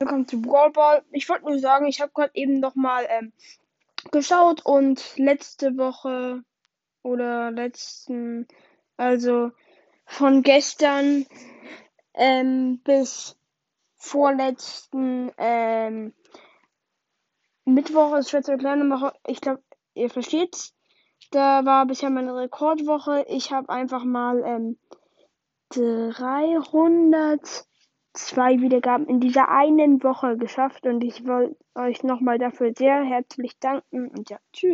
Willkommen zu Brawl Ball. Ich wollte nur sagen, ich habe gerade eben noch mal ähm, geschaut und letzte Woche oder letzten, also von gestern ähm, bis vorletzten ähm, Mittwoch ist schwer zu erklären, aber ich glaube, ihr versteht's. Da war bisher meine Rekordwoche. Ich habe einfach mal ähm, 300 zwei Wiedergaben in dieser einen Woche geschafft und ich wollte euch nochmal dafür sehr herzlich danken und ja, tschüss.